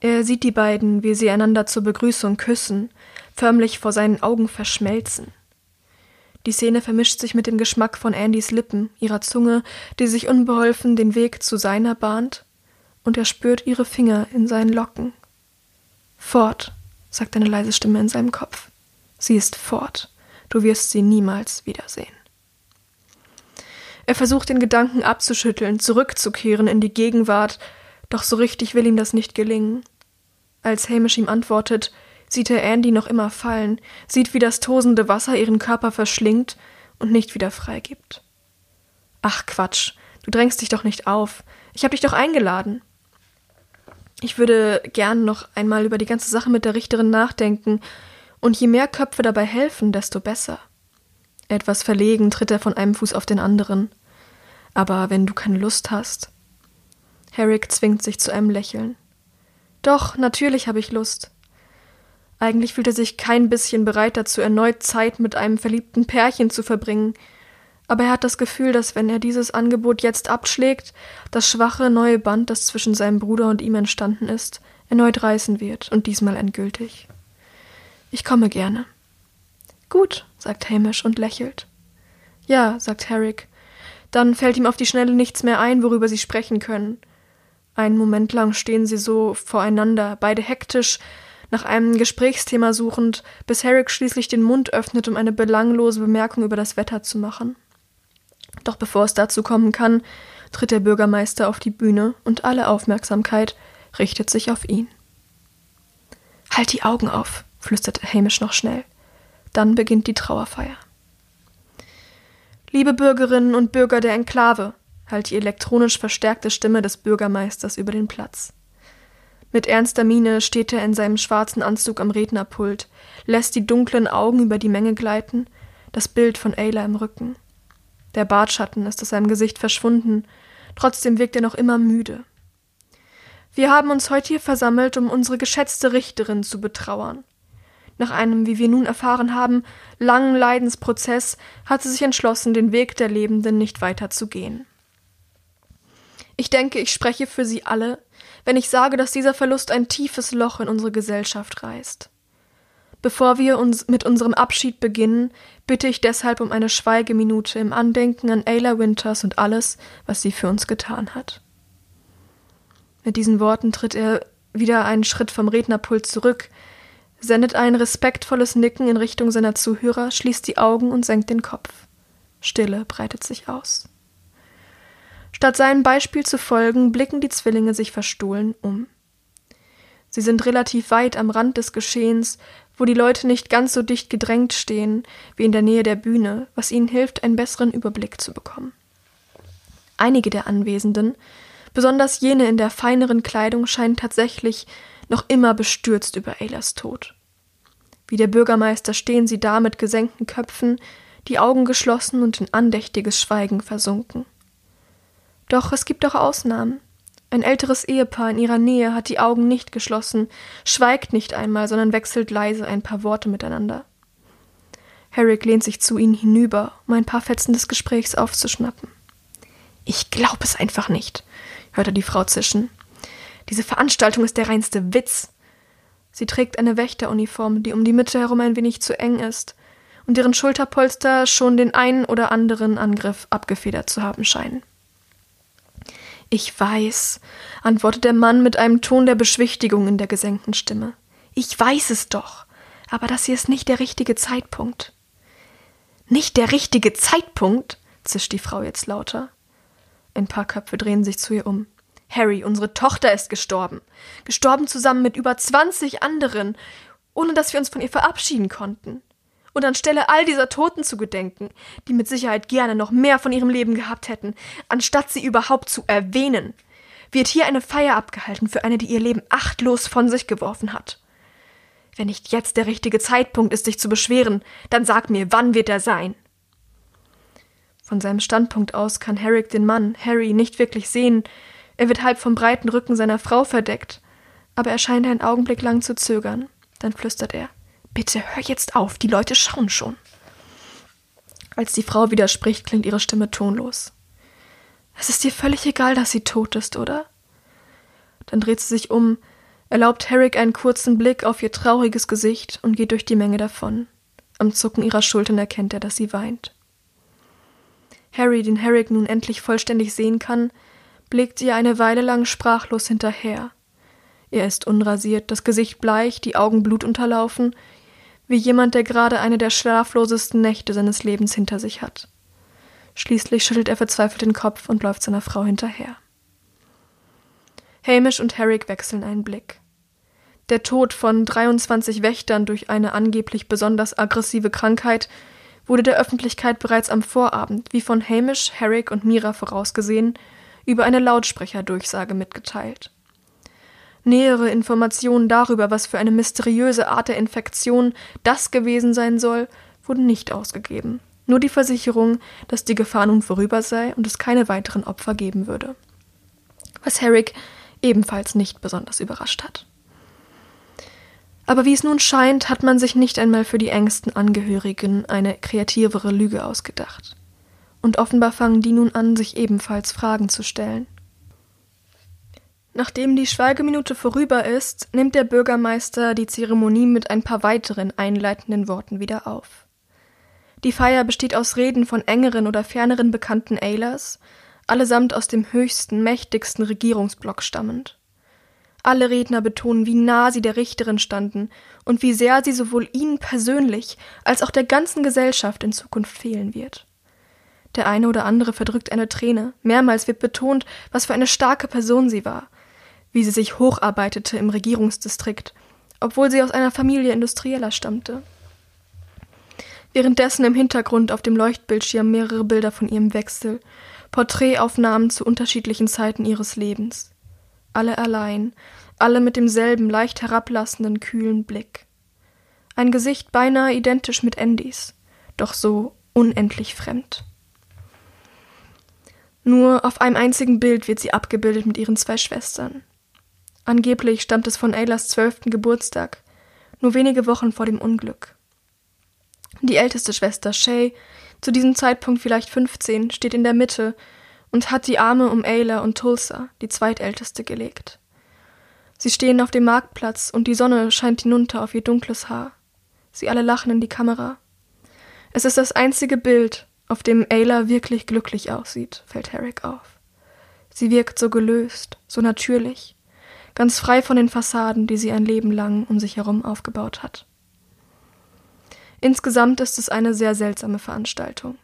Er sieht die beiden, wie sie einander zur Begrüßung küssen, förmlich vor seinen Augen verschmelzen. Die Szene vermischt sich mit dem Geschmack von Andys Lippen, ihrer Zunge, die sich unbeholfen den Weg zu seiner bahnt, und er spürt ihre Finger in seinen Locken. Fort, sagt eine leise Stimme in seinem Kopf. Sie ist fort. Du wirst sie niemals wiedersehen. Er versucht den Gedanken abzuschütteln, zurückzukehren in die Gegenwart, doch so richtig will ihm das nicht gelingen. Als Hamish ihm antwortet, sieht er Andy noch immer fallen, sieht, wie das tosende Wasser ihren Körper verschlingt und nicht wieder freigibt. Ach Quatsch, du drängst dich doch nicht auf. Ich hab dich doch eingeladen. Ich würde gern noch einmal über die ganze Sache mit der Richterin nachdenken, und je mehr Köpfe dabei helfen, desto besser. Etwas verlegen tritt er von einem Fuß auf den anderen. Aber wenn du keine Lust hast. Herrick zwingt sich zu einem Lächeln. Doch, natürlich habe ich Lust. Eigentlich fühlt er sich kein bisschen bereit dazu, erneut Zeit mit einem verliebten Pärchen zu verbringen, aber er hat das Gefühl, dass wenn er dieses Angebot jetzt abschlägt, das schwache neue Band, das zwischen seinem Bruder und ihm entstanden ist, erneut reißen wird und diesmal endgültig. Ich komme gerne. Gut, sagt Hamish und lächelt. Ja, sagt Herrick. Dann fällt ihm auf die Schnelle nichts mehr ein, worüber sie sprechen können. Einen Moment lang stehen sie so voreinander, beide hektisch, nach einem Gesprächsthema suchend, bis Herrick schließlich den Mund öffnet, um eine belanglose Bemerkung über das Wetter zu machen. Doch bevor es dazu kommen kann, tritt der Bürgermeister auf die Bühne und alle Aufmerksamkeit richtet sich auf ihn. Halt die Augen auf, flüsterte Hamish noch schnell. Dann beginnt die Trauerfeier. Liebe Bürgerinnen und Bürger der Enklave, halt die elektronisch verstärkte Stimme des Bürgermeisters über den Platz. Mit ernster Miene steht er in seinem schwarzen Anzug am Rednerpult, lässt die dunklen Augen über die Menge gleiten, das Bild von Ayla im Rücken. Der Bartschatten ist aus seinem Gesicht verschwunden, trotzdem wirkt er noch immer müde. Wir haben uns heute hier versammelt, um unsere geschätzte Richterin zu betrauern. Nach einem, wie wir nun erfahren haben, langen Leidensprozess hat sie sich entschlossen, den Weg der Lebenden nicht weiter zu gehen. Ich denke, ich spreche für Sie alle, wenn ich sage, dass dieser Verlust ein tiefes Loch in unsere Gesellschaft reißt. Bevor wir uns mit unserem Abschied beginnen, bitte ich deshalb um eine Schweigeminute im Andenken an Ayla Winters und alles, was sie für uns getan hat. Mit diesen Worten tritt er wieder einen Schritt vom Rednerpult zurück, sendet ein respektvolles Nicken in Richtung seiner Zuhörer, schließt die Augen und senkt den Kopf. Stille breitet sich aus. Statt seinem Beispiel zu folgen, blicken die Zwillinge sich verstohlen um. Sie sind relativ weit am Rand des Geschehens, wo die Leute nicht ganz so dicht gedrängt stehen wie in der Nähe der Bühne, was ihnen hilft, einen besseren Überblick zu bekommen. Einige der Anwesenden, besonders jene in der feineren Kleidung, scheinen tatsächlich noch immer bestürzt über Aylas Tod. Wie der Bürgermeister stehen sie da mit gesenkten Köpfen, die Augen geschlossen und in andächtiges Schweigen versunken. Doch es gibt auch Ausnahmen. Ein älteres Ehepaar in ihrer Nähe hat die Augen nicht geschlossen, schweigt nicht einmal, sondern wechselt leise ein paar Worte miteinander. Herrick lehnt sich zu ihnen hinüber, um ein paar Fetzen des Gesprächs aufzuschnappen. Ich glaub es einfach nicht, hört er die Frau zischen. Diese Veranstaltung ist der reinste Witz. Sie trägt eine Wächteruniform, die um die Mitte herum ein wenig zu eng ist und deren Schulterpolster schon den einen oder anderen Angriff abgefedert zu haben scheinen. Ich weiß, antwortet der Mann mit einem Ton der Beschwichtigung in der gesenkten Stimme. Ich weiß es doch, aber das hier ist nicht der richtige Zeitpunkt. Nicht der richtige Zeitpunkt? zischt die Frau jetzt lauter. Ein paar Köpfe drehen sich zu ihr um. Harry, unsere Tochter ist gestorben. Gestorben zusammen mit über zwanzig anderen, ohne dass wir uns von ihr verabschieden konnten und anstelle all dieser Toten zu gedenken, die mit Sicherheit gerne noch mehr von ihrem Leben gehabt hätten, anstatt sie überhaupt zu erwähnen. wird hier eine Feier abgehalten für eine, die ihr Leben achtlos von sich geworfen hat. Wenn nicht jetzt der richtige Zeitpunkt ist, sich zu beschweren, dann sag mir, wann wird er sein? Von seinem Standpunkt aus kann Herrick den Mann, Harry, nicht wirklich sehen. Er wird halb vom breiten Rücken seiner Frau verdeckt. Aber er scheint einen Augenblick lang zu zögern. Dann flüstert er: Bitte hör jetzt auf, die Leute schauen schon. Als die Frau widerspricht, klingt ihre Stimme tonlos. Es ist dir völlig egal, dass sie tot ist, oder? Dann dreht sie sich um, erlaubt Herrick einen kurzen Blick auf ihr trauriges Gesicht und geht durch die Menge davon. Am Zucken ihrer Schultern erkennt er, dass sie weint. Harry, den Herrick nun endlich vollständig sehen kann, blickt ihr eine Weile lang sprachlos hinterher. Er ist unrasiert, das Gesicht bleich, die Augen blutunterlaufen, wie jemand, der gerade eine der schlaflosesten Nächte seines Lebens hinter sich hat. Schließlich schüttelt er verzweifelt den Kopf und läuft seiner Frau hinterher. Hamish und Herrick wechseln einen Blick. Der Tod von 23 Wächtern durch eine angeblich besonders aggressive Krankheit wurde der Öffentlichkeit bereits am Vorabend, wie von Hamish, Herrick und Mira vorausgesehen, über eine Lautsprecherdurchsage mitgeteilt. Nähere Informationen darüber, was für eine mysteriöse Art der Infektion das gewesen sein soll, wurden nicht ausgegeben. Nur die Versicherung, dass die Gefahr nun vorüber sei und es keine weiteren Opfer geben würde. Was Herrick ebenfalls nicht besonders überrascht hat. Aber wie es nun scheint, hat man sich nicht einmal für die engsten Angehörigen eine kreativere Lüge ausgedacht. Und offenbar fangen die nun an, sich ebenfalls Fragen zu stellen. Nachdem die Schweigeminute vorüber ist, nimmt der Bürgermeister die Zeremonie mit ein paar weiteren einleitenden Worten wieder auf. Die Feier besteht aus Reden von engeren oder ferneren Bekannten Eilers, allesamt aus dem höchsten, mächtigsten Regierungsblock stammend. Alle Redner betonen, wie nah sie der Richterin standen und wie sehr sie sowohl ihnen persönlich als auch der ganzen Gesellschaft in Zukunft fehlen wird. Der eine oder andere verdrückt eine Träne, mehrmals wird betont, was für eine starke Person sie war, wie sie sich hocharbeitete im Regierungsdistrikt, obwohl sie aus einer Familie Industrieller stammte. Währenddessen im Hintergrund auf dem Leuchtbildschirm mehrere Bilder von ihrem Wechsel, Porträtaufnahmen zu unterschiedlichen Zeiten ihres Lebens alle allein, alle mit demselben leicht herablassenden, kühlen Blick. Ein Gesicht beinahe identisch mit Andys, doch so unendlich fremd. Nur auf einem einzigen Bild wird sie abgebildet mit ihren zwei Schwestern. Angeblich stammt es von Aylas zwölften Geburtstag, nur wenige Wochen vor dem Unglück. Die älteste Schwester, Shay, zu diesem Zeitpunkt vielleicht 15, steht in der Mitte und hat die Arme um Ayla und Tulsa, die zweitälteste, gelegt. Sie stehen auf dem Marktplatz und die Sonne scheint hinunter auf ihr dunkles Haar. Sie alle lachen in die Kamera. Es ist das einzige Bild, auf dem Ayla wirklich glücklich aussieht, fällt Herrick auf. Sie wirkt so gelöst, so natürlich, ganz frei von den Fassaden, die sie ein Leben lang um sich herum aufgebaut hat. Insgesamt ist es eine sehr seltsame Veranstaltung.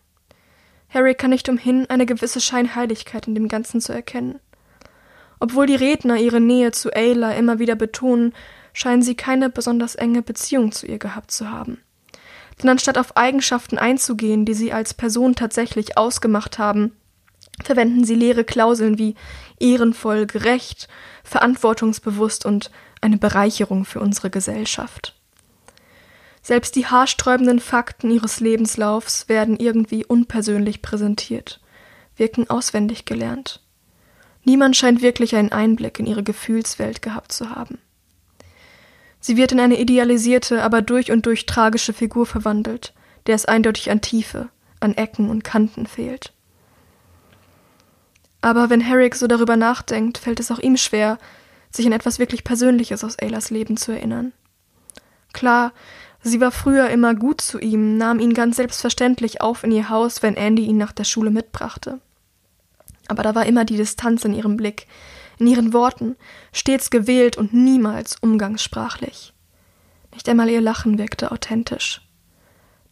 Harry kann nicht umhin, eine gewisse Scheinheiligkeit in dem Ganzen zu erkennen. Obwohl die Redner ihre Nähe zu Ayla immer wieder betonen, scheinen sie keine besonders enge Beziehung zu ihr gehabt zu haben. Denn anstatt auf Eigenschaften einzugehen, die sie als Person tatsächlich ausgemacht haben, verwenden sie leere Klauseln wie ehrenvoll, gerecht, verantwortungsbewusst und eine Bereicherung für unsere Gesellschaft. Selbst die haarsträubenden Fakten ihres Lebenslaufs werden irgendwie unpersönlich präsentiert, wirken auswendig gelernt. Niemand scheint wirklich einen Einblick in ihre Gefühlswelt gehabt zu haben. Sie wird in eine idealisierte, aber durch und durch tragische Figur verwandelt, der es eindeutig an Tiefe, an Ecken und Kanten fehlt. Aber wenn Herrick so darüber nachdenkt, fällt es auch ihm schwer, sich an etwas wirklich Persönliches aus Aylas Leben zu erinnern. Klar, Sie war früher immer gut zu ihm, nahm ihn ganz selbstverständlich auf in ihr Haus, wenn Andy ihn nach der Schule mitbrachte. Aber da war immer die Distanz in ihrem Blick, in ihren Worten, stets gewählt und niemals umgangssprachlich. Nicht einmal ihr Lachen wirkte authentisch.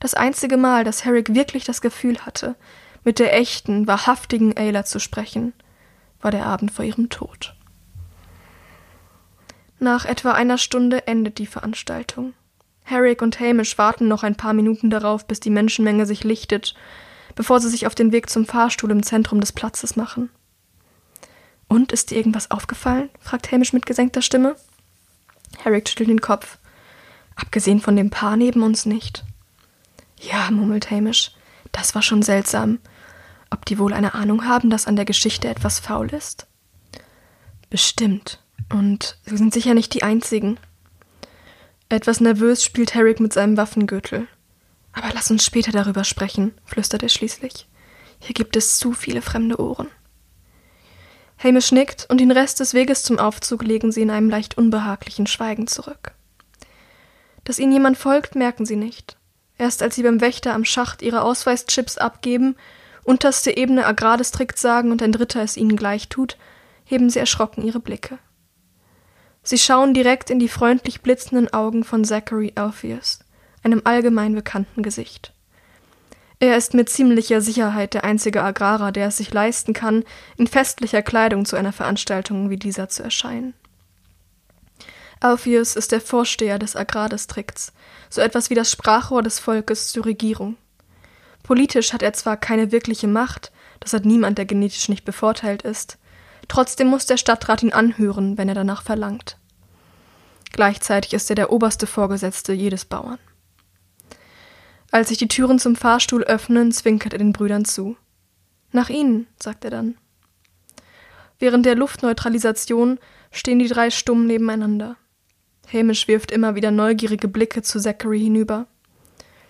Das einzige Mal, dass Herrick wirklich das Gefühl hatte, mit der echten, wahrhaftigen Ayla zu sprechen, war der Abend vor ihrem Tod. Nach etwa einer Stunde endet die Veranstaltung. Herrick und Hamish warten noch ein paar Minuten darauf, bis die Menschenmenge sich lichtet, bevor sie sich auf den Weg zum Fahrstuhl im Zentrum des Platzes machen. Und ist dir irgendwas aufgefallen? fragt Hamish mit gesenkter Stimme. Harry schüttelt den Kopf. Abgesehen von dem Paar neben uns nicht. Ja, murmelt Hamish, das war schon seltsam. Ob die wohl eine Ahnung haben, dass an der Geschichte etwas faul ist? Bestimmt. Und sie sind sicher nicht die Einzigen. Etwas nervös spielt Herrick mit seinem Waffengürtel. Aber lass uns später darüber sprechen, flüstert er schließlich. Hier gibt es zu viele fremde Ohren. Hamish nickt und den Rest des Weges zum Aufzug legen sie in einem leicht unbehaglichen Schweigen zurück. Dass ihnen jemand folgt, merken sie nicht. Erst als sie beim Wächter am Schacht ihre Ausweischips abgeben, unterste Ebene Agrardistrikt sagen und ein Dritter es ihnen gleich tut, heben sie erschrocken ihre Blicke. Sie schauen direkt in die freundlich blitzenden Augen von Zachary Alpheus, einem allgemein bekannten Gesicht. Er ist mit ziemlicher Sicherheit der einzige Agrarer, der es sich leisten kann, in festlicher Kleidung zu einer Veranstaltung wie dieser zu erscheinen. Alpheus ist der Vorsteher des Agrardistrikts, so etwas wie das Sprachrohr des Volkes zur Regierung. Politisch hat er zwar keine wirkliche Macht, das hat niemand, der genetisch nicht bevorteilt ist, trotzdem muss der Stadtrat ihn anhören, wenn er danach verlangt. Gleichzeitig ist er der oberste Vorgesetzte jedes Bauern. Als sich die Türen zum Fahrstuhl öffnen, zwinkert er den Brüdern zu. Nach ihnen, sagt er dann. Während der Luftneutralisation stehen die drei stumm nebeneinander. Hamish wirft immer wieder neugierige Blicke zu Zachary hinüber.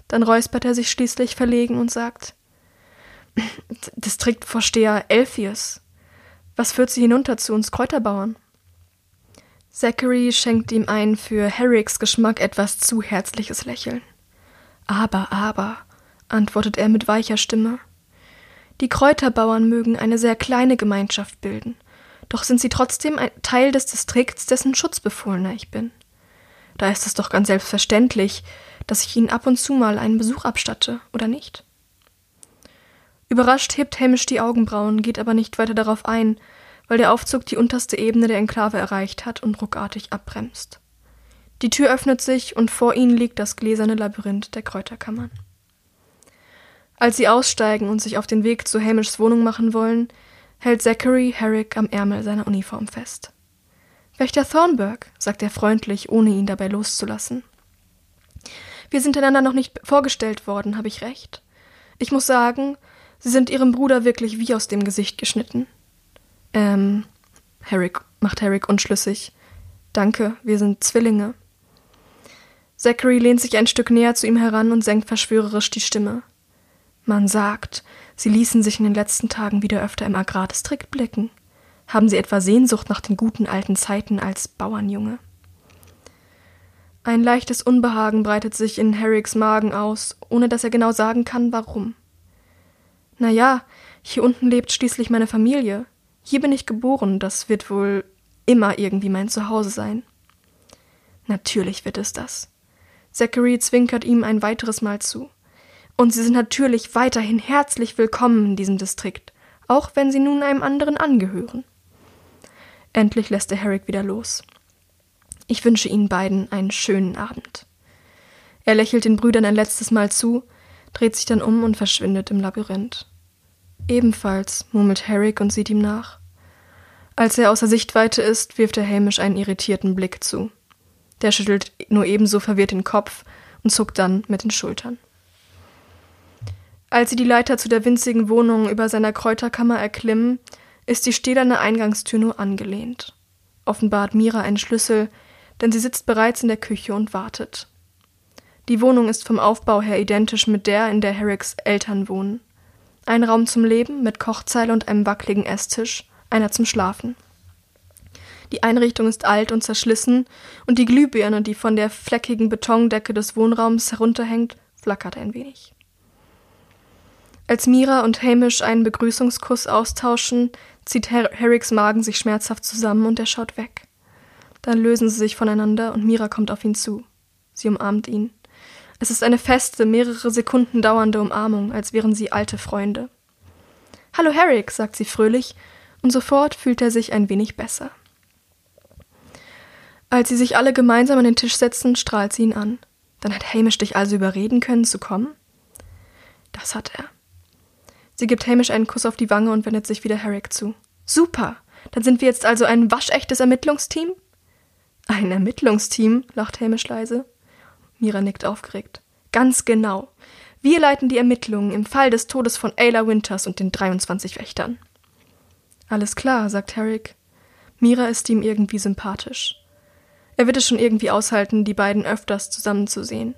Dann räuspert er sich schließlich verlegen und sagt: Distriktvorsteher Elphius, was führt Sie hinunter zu uns Kräuterbauern? Zachary schenkt ihm ein für Herricks Geschmack etwas zu herzliches Lächeln. Aber, aber, antwortet er mit weicher Stimme. Die Kräuterbauern mögen eine sehr kleine Gemeinschaft bilden, doch sind sie trotzdem ein Teil des Distrikts, dessen Schutzbefohlener ich bin. Da ist es doch ganz selbstverständlich, dass ich ihnen ab und zu mal einen Besuch abstatte, oder nicht? Überrascht hebt Hamish die Augenbrauen, geht aber nicht weiter darauf ein, weil der Aufzug die unterste Ebene der Enklave erreicht hat und ruckartig abbremst. Die Tür öffnet sich und vor ihnen liegt das gläserne Labyrinth der Kräuterkammern. Als sie aussteigen und sich auf den Weg zu Hamishs Wohnung machen wollen, hält Zachary Herrick am Ärmel seiner Uniform fest. Wächter Thornburg, sagt er freundlich, ohne ihn dabei loszulassen. Wir sind einander noch nicht vorgestellt worden, habe ich recht? Ich muss sagen, Sie sind Ihrem Bruder wirklich wie aus dem Gesicht geschnitten. Ähm, Herrick macht Herrick unschlüssig. Danke, wir sind Zwillinge. Zachary lehnt sich ein Stück näher zu ihm heran und senkt verschwörerisch die Stimme. Man sagt, Sie ließen sich in den letzten Tagen wieder öfter im Agrardistrikt blicken. Haben Sie etwa Sehnsucht nach den guten alten Zeiten als Bauernjunge? Ein leichtes Unbehagen breitet sich in Herricks Magen aus, ohne dass er genau sagen kann, warum. Na ja, hier unten lebt schließlich meine Familie. Hier bin ich geboren, das wird wohl immer irgendwie mein Zuhause sein. Natürlich wird es das. Zachary zwinkert ihm ein weiteres Mal zu. Und Sie sind natürlich weiterhin herzlich willkommen in diesem Distrikt, auch wenn Sie nun einem anderen angehören. Endlich lässt er Herrick wieder los. Ich wünsche Ihnen beiden einen schönen Abend. Er lächelt den Brüdern ein letztes Mal zu, dreht sich dann um und verschwindet im Labyrinth. Ebenfalls, murmelt Herrick und sieht ihm nach. Als er außer Sichtweite ist, wirft er Hamish einen irritierten Blick zu. Der schüttelt nur ebenso verwirrt den Kopf und zuckt dann mit den Schultern. Als sie die Leiter zu der winzigen Wohnung über seiner Kräuterkammer erklimmen, ist die stählerne Eingangstür nur angelehnt. Offenbar hat Mira einen Schlüssel, denn sie sitzt bereits in der Küche und wartet. Die Wohnung ist vom Aufbau her identisch mit der, in der Herricks Eltern wohnen. Ein Raum zum Leben mit Kochzeile und einem wackeligen Esstisch, einer zum Schlafen. Die Einrichtung ist alt und zerschlissen und die Glühbirne, die von der fleckigen Betondecke des Wohnraums herunterhängt, flackert ein wenig. Als Mira und Hamish einen Begrüßungskuss austauschen, zieht Her Herricks Magen sich schmerzhaft zusammen und er schaut weg. Dann lösen sie sich voneinander und Mira kommt auf ihn zu. Sie umarmt ihn. Es ist eine feste, mehrere Sekunden dauernde Umarmung, als wären sie alte Freunde. Hallo Herrick, sagt sie fröhlich, und sofort fühlt er sich ein wenig besser. Als sie sich alle gemeinsam an den Tisch setzen, strahlt sie ihn an. Dann hat Hamish dich also überreden können, zu kommen? Das hat er. Sie gibt Hamish einen Kuss auf die Wange und wendet sich wieder Herrick zu. Super! Dann sind wir jetzt also ein waschechtes Ermittlungsteam? Ein Ermittlungsteam? lacht Hamish leise. Mira nickt aufgeregt. Ganz genau. Wir leiten die Ermittlungen im Fall des Todes von Ayla Winters und den 23 Wächtern. Alles klar, sagt Herrick. Mira ist ihm irgendwie sympathisch. Er wird es schon irgendwie aushalten, die beiden öfters zusammenzusehen.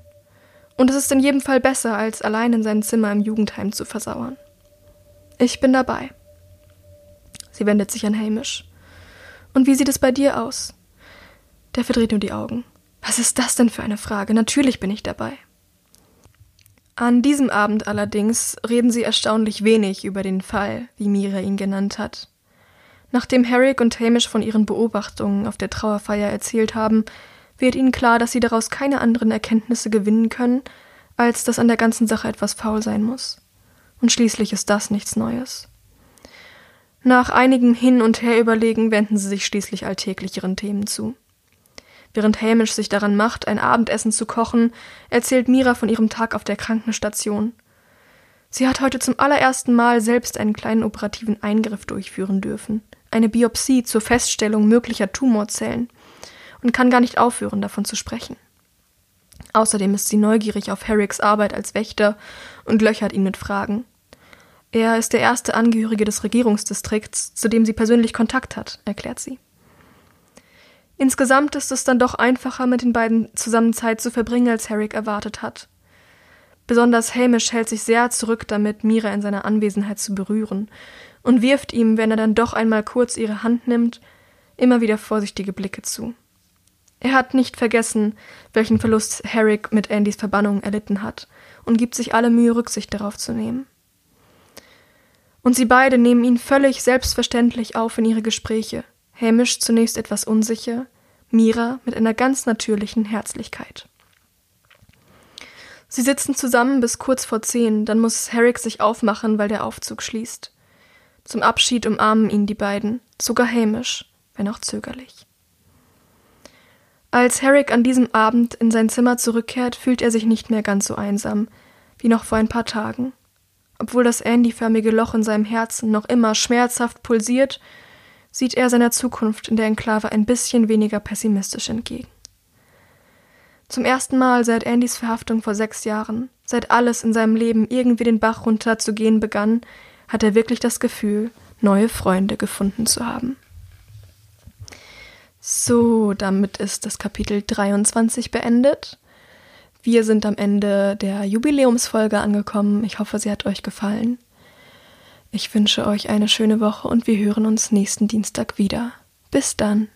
Und es ist in jedem Fall besser, als allein in sein Zimmer im Jugendheim zu versauern. Ich bin dabei. Sie wendet sich an Hamish. Und wie sieht es bei dir aus? Der verdreht nur die Augen. Was ist das denn für eine Frage? Natürlich bin ich dabei. An diesem Abend allerdings reden sie erstaunlich wenig über den Fall, wie Mira ihn genannt hat. Nachdem Herrick und Hamish von ihren Beobachtungen auf der Trauerfeier erzählt haben, wird ihnen klar, dass sie daraus keine anderen Erkenntnisse gewinnen können, als dass an der ganzen Sache etwas faul sein muss. Und schließlich ist das nichts Neues. Nach einigem Hin und Her überlegen wenden sie sich schließlich alltäglich ihren Themen zu. Während Hamish sich daran macht, ein Abendessen zu kochen, erzählt Mira von ihrem Tag auf der Krankenstation. Sie hat heute zum allerersten Mal selbst einen kleinen operativen Eingriff durchführen dürfen, eine Biopsie zur Feststellung möglicher Tumorzellen, und kann gar nicht aufhören, davon zu sprechen. Außerdem ist sie neugierig auf Herricks Arbeit als Wächter und löchert ihn mit Fragen. Er ist der erste Angehörige des Regierungsdistrikts, zu dem sie persönlich Kontakt hat, erklärt sie. Insgesamt ist es dann doch einfacher, mit den beiden zusammen Zeit zu verbringen, als Herrick erwartet hat. Besonders Hamish hält sich sehr zurück damit, Mira in seiner Anwesenheit zu berühren und wirft ihm, wenn er dann doch einmal kurz ihre Hand nimmt, immer wieder vorsichtige Blicke zu. Er hat nicht vergessen, welchen Verlust Herrick mit Andys Verbannung erlitten hat und gibt sich alle Mühe, Rücksicht darauf zu nehmen. Und sie beide nehmen ihn völlig selbstverständlich auf in ihre Gespräche, Hamish zunächst etwas unsicher, Mira mit einer ganz natürlichen Herzlichkeit. Sie sitzen zusammen bis kurz vor zehn, dann muss Herrick sich aufmachen, weil der Aufzug schließt. Zum Abschied umarmen ihn die beiden, sogar Hamish, wenn auch zögerlich. Als Herrick an diesem Abend in sein Zimmer zurückkehrt, fühlt er sich nicht mehr ganz so einsam wie noch vor ein paar Tagen. Obwohl das Andy-förmige Loch in seinem Herzen noch immer schmerzhaft pulsiert sieht er seiner Zukunft in der Enklave ein bisschen weniger pessimistisch entgegen. Zum ersten Mal seit Andys Verhaftung vor sechs Jahren, seit alles in seinem Leben irgendwie den Bach runter zu gehen begann, hat er wirklich das Gefühl, neue Freunde gefunden zu haben. So, damit ist das Kapitel 23 beendet. Wir sind am Ende der Jubiläumsfolge angekommen. Ich hoffe, sie hat euch gefallen. Ich wünsche euch eine schöne Woche und wir hören uns nächsten Dienstag wieder. Bis dann.